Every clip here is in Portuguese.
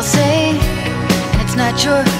I'll say, and it's not your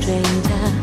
追她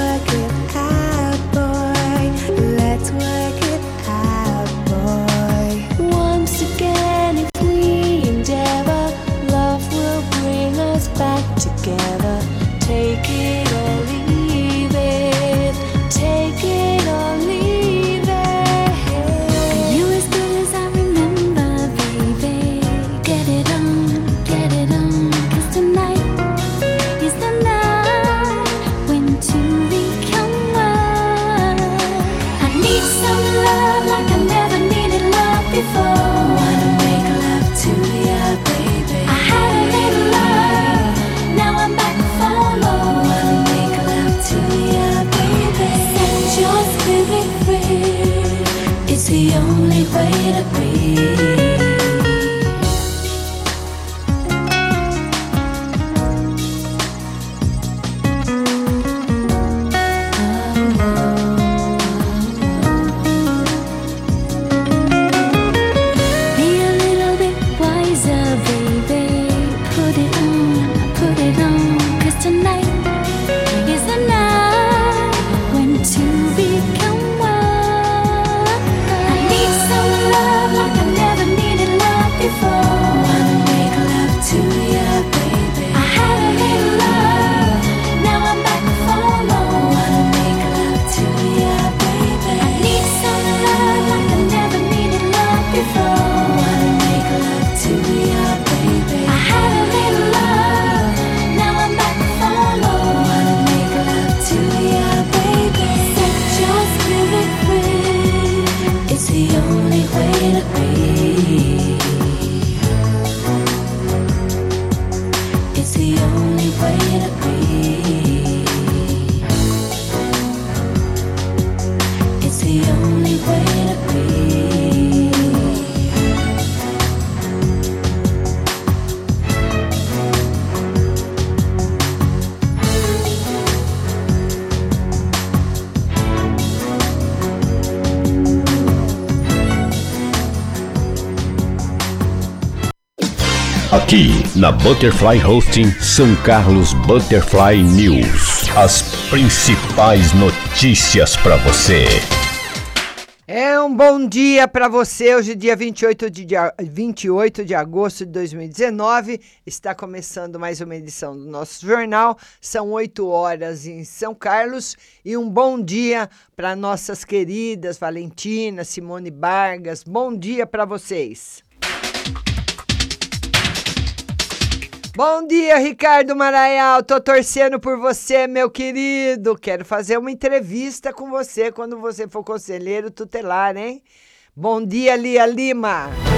work it out, only way to be. Na Butterfly Hosting São Carlos Butterfly News. As principais notícias para você. É um bom dia para você. Hoje, dia 28 de, dia- 28 de agosto de 2019. Está começando mais uma edição do nosso jornal. São 8 horas em São Carlos. E um bom dia para nossas queridas Valentina, Simone Vargas. Bom dia para vocês. Bom dia, Ricardo Maraial. Tô torcendo por você, meu querido. Quero fazer uma entrevista com você quando você for conselheiro tutelar, hein? Bom dia, Lia Lima.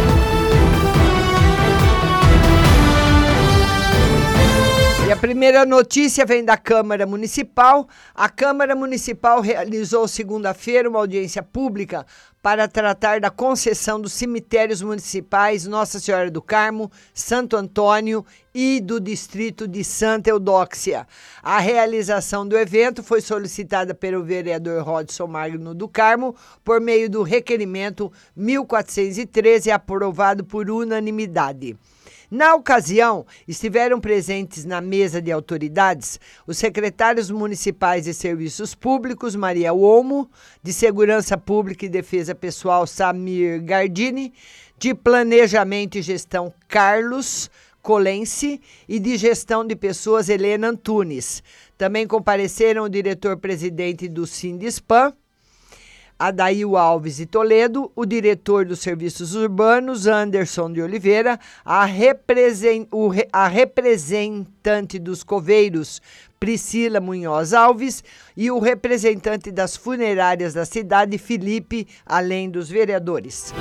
A primeira notícia vem da Câmara Municipal. A Câmara Municipal realizou segunda-feira uma audiência pública para tratar da concessão dos cemitérios municipais Nossa Senhora do Carmo, Santo Antônio e do distrito de Santa Eudóxia. A realização do evento foi solicitada pelo vereador Rodson Magno do Carmo por meio do requerimento 1413 aprovado por unanimidade. Na ocasião, estiveram presentes na mesa de autoridades os secretários municipais de Serviços Públicos, Maria Olmo, de Segurança Pública e Defesa Pessoal, Samir Gardini, de Planejamento e Gestão, Carlos Colense, e de Gestão de Pessoas, Helena Antunes. Também compareceram o diretor-presidente do Sindispan, Adail Alves e Toledo, o diretor dos serviços urbanos, Anderson de Oliveira, a, represen o re a representante dos coveiros, Priscila Munhoz Alves, e o representante das funerárias da cidade, Felipe, além dos vereadores.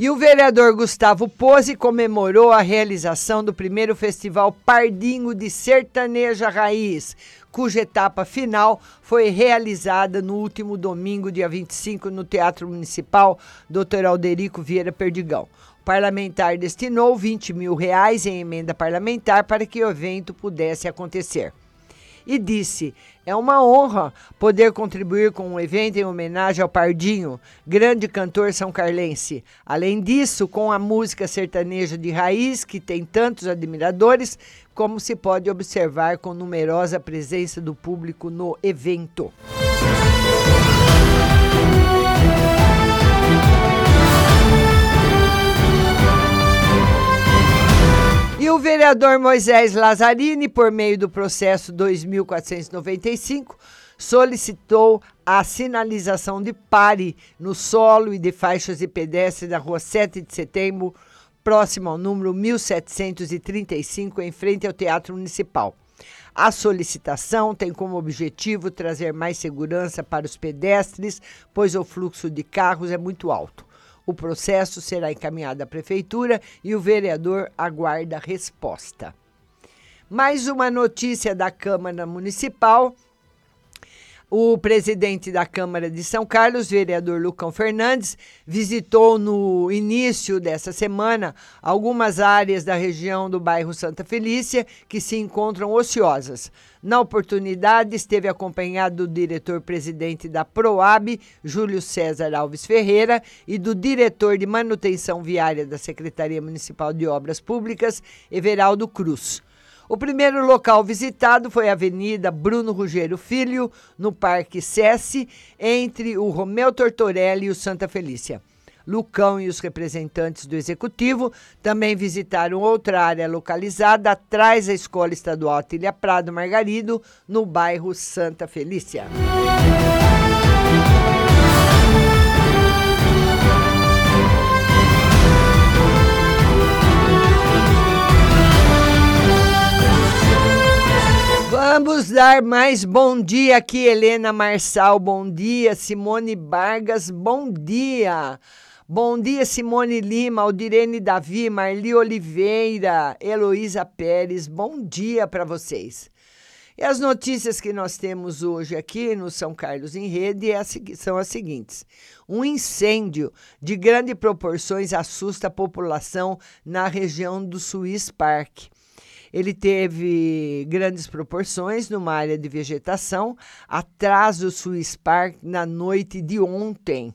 E o vereador Gustavo Pose comemorou a realização do primeiro festival Pardinho de Sertaneja Raiz, cuja etapa final foi realizada no último domingo, dia 25, no Teatro Municipal Dr. Alderico Vieira Perdigão. O parlamentar destinou 20 mil reais em emenda parlamentar para que o evento pudesse acontecer e disse: É uma honra poder contribuir com um evento em homenagem ao Pardinho, grande cantor são carlense. Além disso, com a música sertaneja de raiz, que tem tantos admiradores, como se pode observar com numerosa presença do público no evento. O vereador Moisés Lazzarini, por meio do processo 2495, solicitou a sinalização de pare no solo e de faixas de pedestre da rua 7 de setembro, próximo ao número 1735, em frente ao Teatro Municipal. A solicitação tem como objetivo trazer mais segurança para os pedestres, pois o fluxo de carros é muito alto. O processo será encaminhado à prefeitura e o vereador aguarda resposta. Mais uma notícia da Câmara Municipal. O presidente da Câmara de São Carlos, vereador Lucão Fernandes, visitou no início dessa semana algumas áreas da região do bairro Santa Felícia que se encontram ociosas. Na oportunidade, esteve acompanhado do diretor-presidente da PROAB, Júlio César Alves Ferreira, e do diretor de manutenção viária da Secretaria Municipal de Obras Públicas, Everaldo Cruz. O primeiro local visitado foi a Avenida Bruno Ruggiero Filho, no Parque Sesse, entre o Romeu Tortorelli e o Santa Felícia. Lucão e os representantes do executivo também visitaram outra área localizada atrás da Escola Estadual Atília Prado Margarido, no bairro Santa Felícia. Vamos dar mais bom dia aqui, Helena Marçal, bom dia, Simone Vargas, bom dia. Bom dia, Simone Lima, Aldirene Davi, Marli Oliveira, Heloísa Pérez, bom dia para vocês. E as notícias que nós temos hoje aqui no São Carlos em Rede é são as seguintes. Um incêndio de grandes proporções assusta a população na região do Swiss Park. Ele teve grandes proporções numa área de vegetação atrás do Swiss Park na noite de ontem.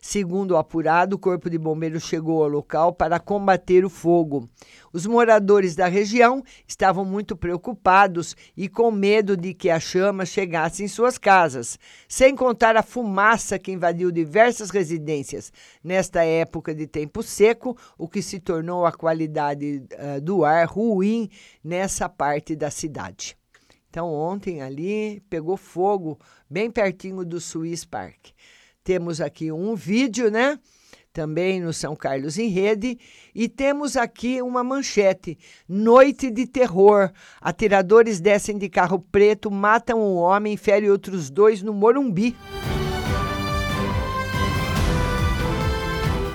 Segundo o apurado, o Corpo de Bombeiros chegou ao local para combater o fogo. Os moradores da região estavam muito preocupados e com medo de que a chama chegasse em suas casas, sem contar a fumaça que invadiu diversas residências nesta época de tempo seco, o que se tornou a qualidade uh, do ar ruim nessa parte da cidade. Então, ontem ali pegou fogo bem pertinho do Swiss Park. Temos aqui um vídeo, né? Também no São Carlos em Rede. E temos aqui uma manchete: Noite de terror. Atiradores descem de carro preto, matam um homem e ferem outros dois no Morumbi.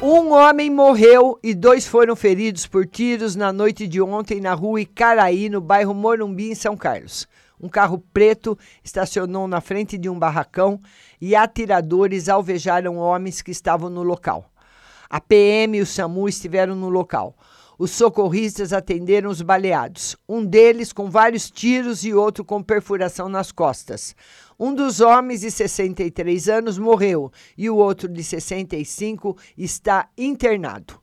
Um homem morreu e dois foram feridos por tiros na noite de ontem na rua Icaraí, no bairro Morumbi, em São Carlos. Um carro preto estacionou na frente de um barracão e atiradores alvejaram homens que estavam no local. A PM e o SAMU estiveram no local. Os socorristas atenderam os baleados, um deles com vários tiros e outro com perfuração nas costas. Um dos homens de 63 anos morreu e o outro de 65 está internado.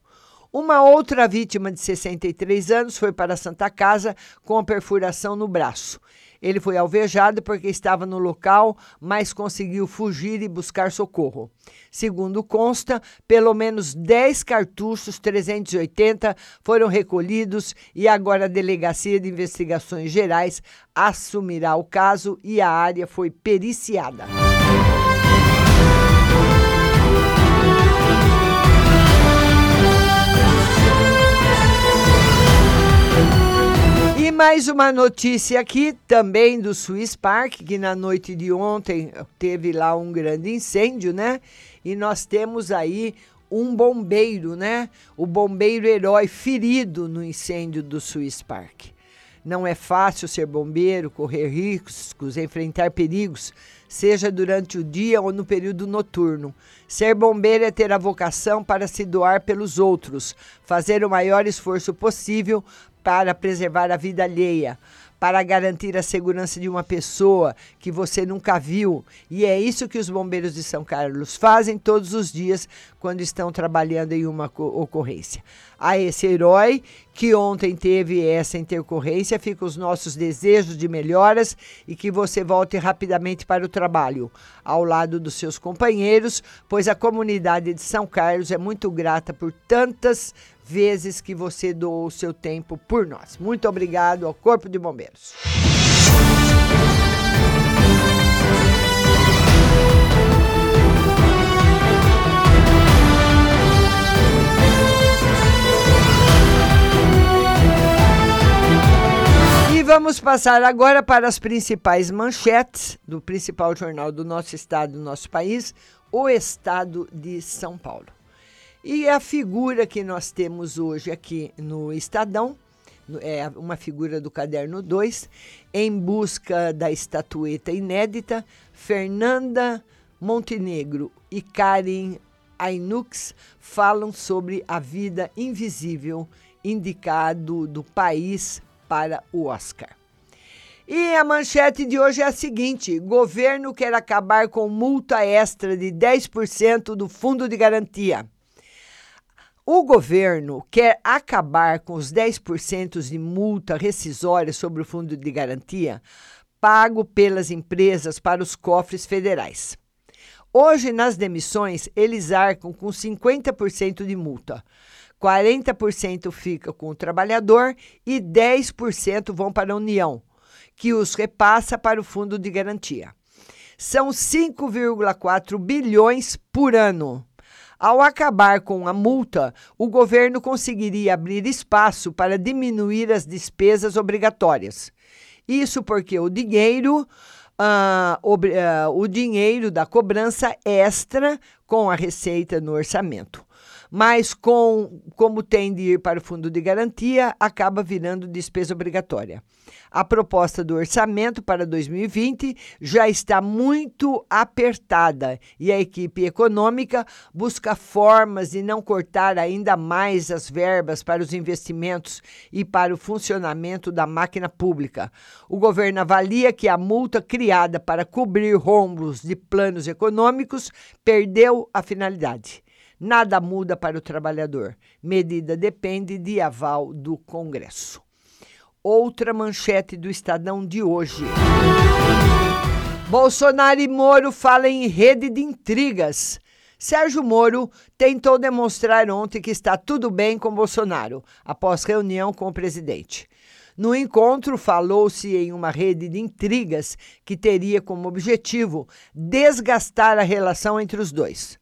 Uma outra vítima de 63 anos foi para a Santa Casa com a perfuração no braço. Ele foi alvejado porque estava no local, mas conseguiu fugir e buscar socorro. Segundo consta, pelo menos 10 cartuchos 380 foram recolhidos e agora a Delegacia de Investigações Gerais assumirá o caso e a área foi periciada. Mais uma notícia aqui, também do Swiss Park, que na noite de ontem teve lá um grande incêndio, né? E nós temos aí um bombeiro, né? O bombeiro herói ferido no incêndio do Swiss Park. Não é fácil ser bombeiro, correr riscos, enfrentar perigos, seja durante o dia ou no período noturno. Ser bombeiro é ter a vocação para se doar pelos outros, fazer o maior esforço possível para preservar a vida alheia, para garantir a segurança de uma pessoa que você nunca viu. E é isso que os bombeiros de São Carlos fazem todos os dias quando estão trabalhando em uma co- ocorrência. A esse herói que ontem teve essa intercorrência, fica os nossos desejos de melhoras e que você volte rapidamente para o trabalho, ao lado dos seus companheiros, pois a comunidade de São Carlos é muito grata por tantas vezes que você doou o seu tempo por nós. Muito obrigado ao Corpo de Bombeiros. E vamos passar agora para as principais manchetes do principal jornal do nosso estado, do nosso país, o Estado de São Paulo. E a figura que nós temos hoje aqui no Estadão é uma figura do caderno 2, em busca da estatueta inédita, Fernanda Montenegro e Karen Ainux falam sobre a vida invisível indicado do país para o Oscar. E a manchete de hoje é a seguinte: governo quer acabar com multa extra de 10% do fundo de garantia. O governo quer acabar com os 10% de multa rescisória sobre o fundo de garantia pago pelas empresas para os cofres federais. Hoje, nas demissões, eles arcam com 50% de multa. 40% fica com o trabalhador e 10% vão para a União, que os repassa para o fundo de garantia. São 5,4 bilhões por ano. Ao acabar com a multa, o governo conseguiria abrir espaço para diminuir as despesas obrigatórias. Isso porque o dinheiro, ah, obri- ah, o dinheiro da cobrança extra com a receita no orçamento. Mas com como tem de ir para o fundo de garantia, acaba virando despesa obrigatória. A proposta do orçamento para 2020 já está muito apertada e a equipe econômica busca formas de não cortar ainda mais as verbas para os investimentos e para o funcionamento da máquina pública. O governo avalia que a multa criada para cobrir rombos de planos econômicos perdeu a finalidade. Nada muda para o trabalhador. Medida depende de aval do Congresso. Outra manchete do Estadão de hoje. Bolsonaro e Moro falam em rede de intrigas. Sérgio Moro tentou demonstrar ontem que está tudo bem com Bolsonaro, após reunião com o presidente. No encontro, falou-se em uma rede de intrigas que teria como objetivo desgastar a relação entre os dois.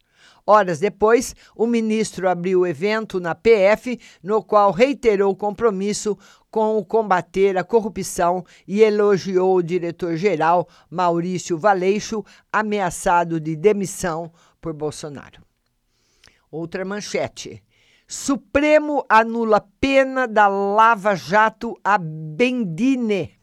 Horas depois, o ministro abriu o evento na PF, no qual reiterou o compromisso com o combater a corrupção e elogiou o diretor-geral Maurício Valeixo, ameaçado de demissão por Bolsonaro. Outra manchete. Supremo anula pena da Lava Jato a Bendine.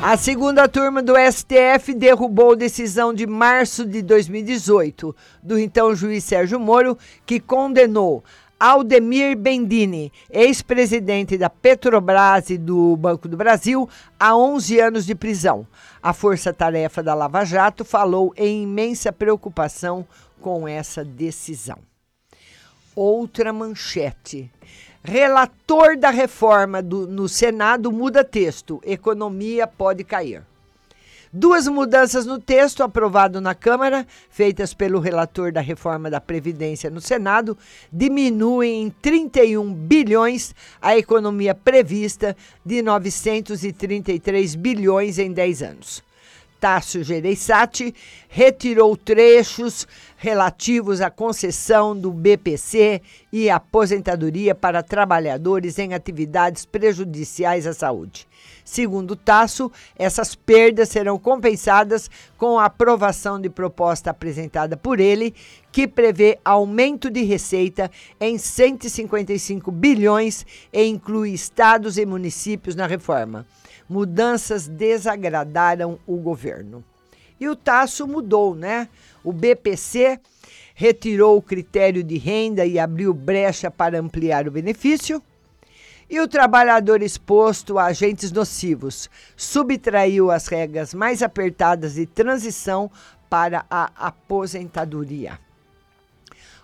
A segunda turma do STF derrubou decisão de março de 2018 do então juiz Sérgio Moro, que condenou Aldemir Bendini, ex-presidente da Petrobras e do Banco do Brasil, a 11 anos de prisão. A força-tarefa da Lava Jato falou em imensa preocupação com essa decisão. Outra manchete. Relator da reforma do- no Senado muda texto. Economia pode cair. Duas mudanças no texto aprovado na Câmara, feitas pelo relator da reforma da Previdência no Senado, diminuem em 31 bilhões a economia prevista de 933 bilhões em 10 anos. Tássio Gereissati retirou trechos relativos à concessão do BPC e aposentadoria para trabalhadores em atividades prejudiciais à saúde. Segundo Tasso, essas perdas serão compensadas com a aprovação de proposta apresentada por ele, que prevê aumento de receita em 155 bilhões e inclui estados e municípios na reforma. Mudanças desagradaram o governo. E o Tasso mudou, né? O BPC retirou o critério de renda e abriu brecha para ampliar o benefício. E o trabalhador exposto a agentes nocivos subtraiu as regras mais apertadas de transição para a aposentadoria.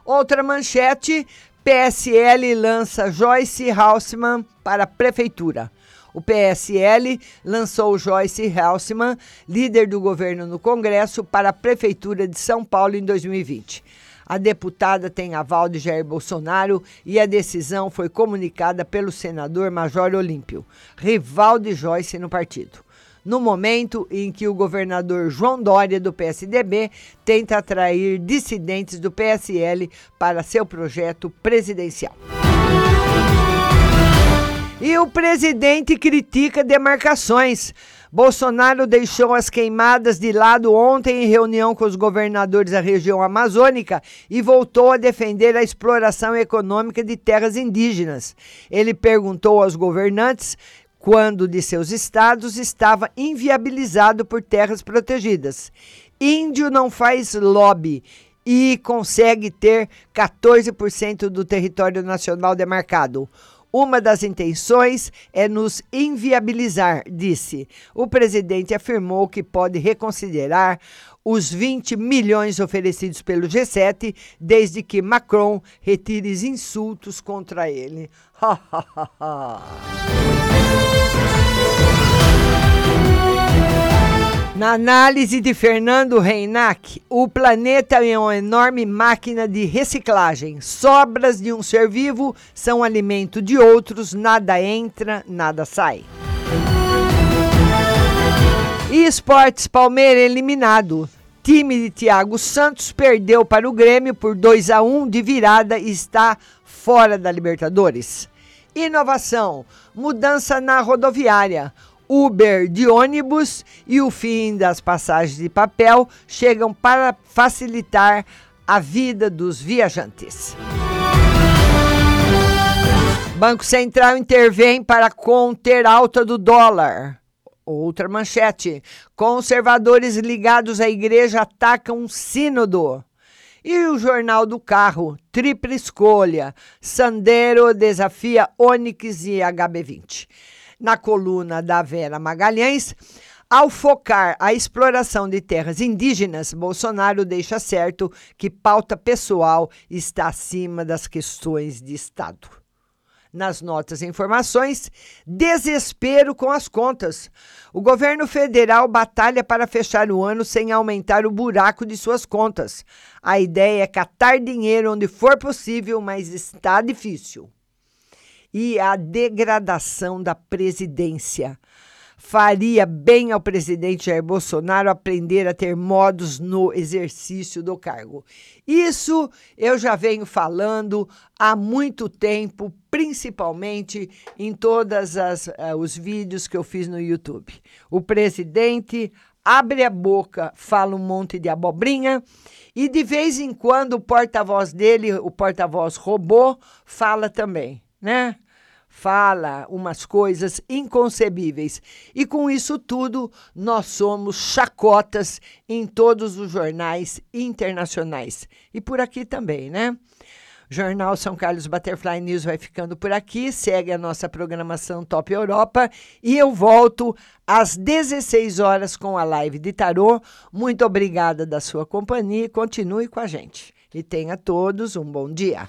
Outra manchete: PSL lança Joyce Halseman para a prefeitura. O PSL lançou Joyce Halseman, líder do governo no Congresso, para a prefeitura de São Paulo em 2020. A deputada tem aval de Jair Bolsonaro e a decisão foi comunicada pelo senador Major Olímpio, rival de Joyce no partido. No momento em que o governador João Dória, do PSDB, tenta atrair dissidentes do PSL para seu projeto presidencial. E o presidente critica demarcações. Bolsonaro deixou as queimadas de lado ontem em reunião com os governadores da região amazônica e voltou a defender a exploração econômica de terras indígenas. Ele perguntou aos governantes quando de seus estados estava inviabilizado por terras protegidas. Índio não faz lobby e consegue ter 14% do território nacional demarcado. Uma das intenções é nos inviabilizar, disse. O presidente afirmou que pode reconsiderar os 20 milhões oferecidos pelo G7 desde que Macron retire os insultos contra ele. Na análise de Fernando Reinac, o planeta é uma enorme máquina de reciclagem. Sobras de um ser vivo são alimento de outros, nada entra, nada sai. E esportes Palmeiras eliminado. Time de Thiago Santos perdeu para o Grêmio por 2 a 1 de virada e está fora da Libertadores. Inovação, mudança na rodoviária. Uber de ônibus e o fim das passagens de papel chegam para facilitar a vida dos viajantes. Banco Central intervém para conter alta do dólar. Outra manchete: conservadores ligados à igreja atacam um sínodo. E o Jornal do Carro, tripla escolha. Sandero desafia Onix e HB20. Na coluna da Vera Magalhães, ao focar a exploração de terras indígenas, Bolsonaro deixa certo que pauta pessoal está acima das questões de Estado. Nas notas e informações, desespero com as contas. O governo federal batalha para fechar o ano sem aumentar o buraco de suas contas. A ideia é catar dinheiro onde for possível, mas está difícil. E a degradação da presidência. Faria bem ao presidente Jair Bolsonaro aprender a ter modos no exercício do cargo. Isso eu já venho falando há muito tempo, principalmente em todos os vídeos que eu fiz no YouTube. O presidente abre a boca, fala um monte de abobrinha e de vez em quando o porta-voz dele, o porta-voz robô, fala também, né? fala umas coisas inconcebíveis. E com isso tudo, nós somos chacotas em todos os jornais internacionais. E por aqui também, né? Jornal São Carlos Butterfly News vai ficando por aqui. Segue a nossa programação Top Europa e eu volto às 16 horas com a live de tarô. Muito obrigada da sua companhia. Continue com a gente. E tenha todos um bom dia.